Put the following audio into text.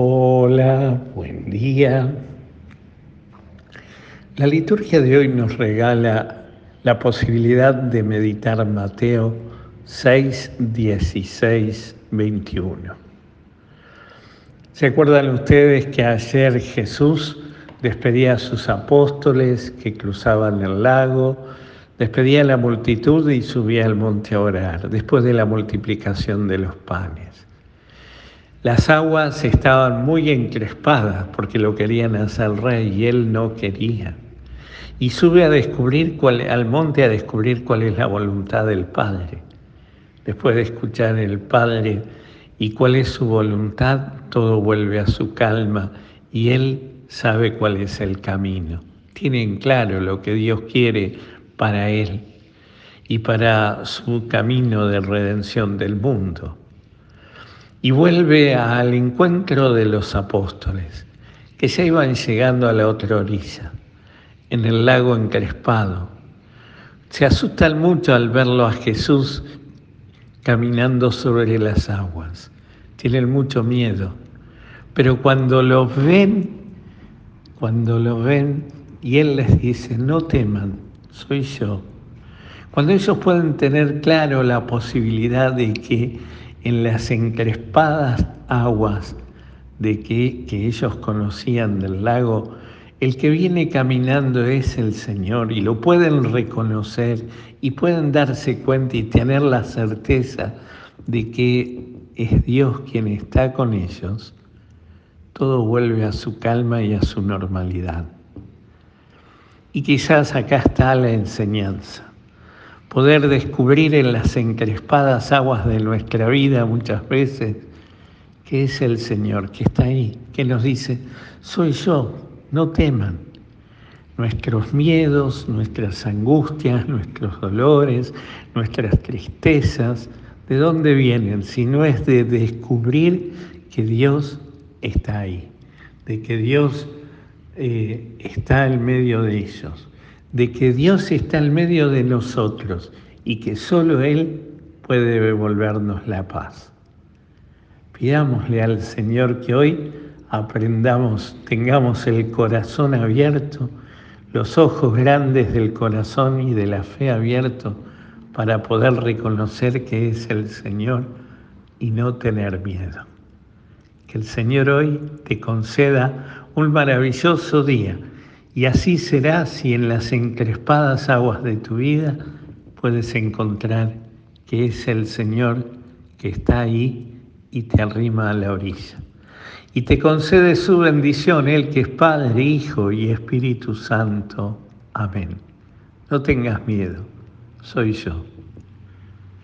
Hola, buen día. La liturgia de hoy nos regala la posibilidad de meditar Mateo 6, 16, 21. ¿Se acuerdan ustedes que ayer Jesús despedía a sus apóstoles que cruzaban el lago, despedía a la multitud y subía al monte a orar, después de la multiplicación de los panes? Las aguas estaban muy encrespadas porque lo querían hacer rey y él no quería. Y sube a descubrir al monte a descubrir cuál es la voluntad del Padre. Después de escuchar el Padre y cuál es su voluntad, todo vuelve a su calma y él sabe cuál es el camino. Tienen claro lo que Dios quiere para él y para su camino de redención del mundo y vuelve al encuentro de los apóstoles, que ya iban llegando a la otra orilla, en el lago encrespado. Se asustan mucho al verlo a Jesús caminando sobre las aguas. Tienen mucho miedo. Pero cuando lo ven, cuando lo ven, y Él les dice, no teman, soy yo. Cuando ellos pueden tener claro la posibilidad de que en las encrespadas aguas de que, que ellos conocían del lago, el que viene caminando es el Señor y lo pueden reconocer y pueden darse cuenta y tener la certeza de que es Dios quien está con ellos, todo vuelve a su calma y a su normalidad. Y quizás acá está la enseñanza poder descubrir en las encrespadas aguas de nuestra vida muchas veces que es el Señor, que está ahí, que nos dice, soy yo, no teman. Nuestros miedos, nuestras angustias, nuestros dolores, nuestras tristezas, ¿de dónde vienen? Si no es de descubrir que Dios está ahí, de que Dios eh, está en medio de ellos de que Dios está en medio de nosotros y que solo Él puede devolvernos la paz. Pidámosle al Señor que hoy aprendamos, tengamos el corazón abierto, los ojos grandes del corazón y de la fe abierto para poder reconocer que es el Señor y no tener miedo. Que el Señor hoy te conceda un maravilloso día y así será si en las encrespadas aguas de tu vida puedes encontrar que es el Señor que está ahí y te arrima a la orilla. Y te concede su bendición, Él que es Padre, Hijo y Espíritu Santo. Amén. No tengas miedo, soy yo.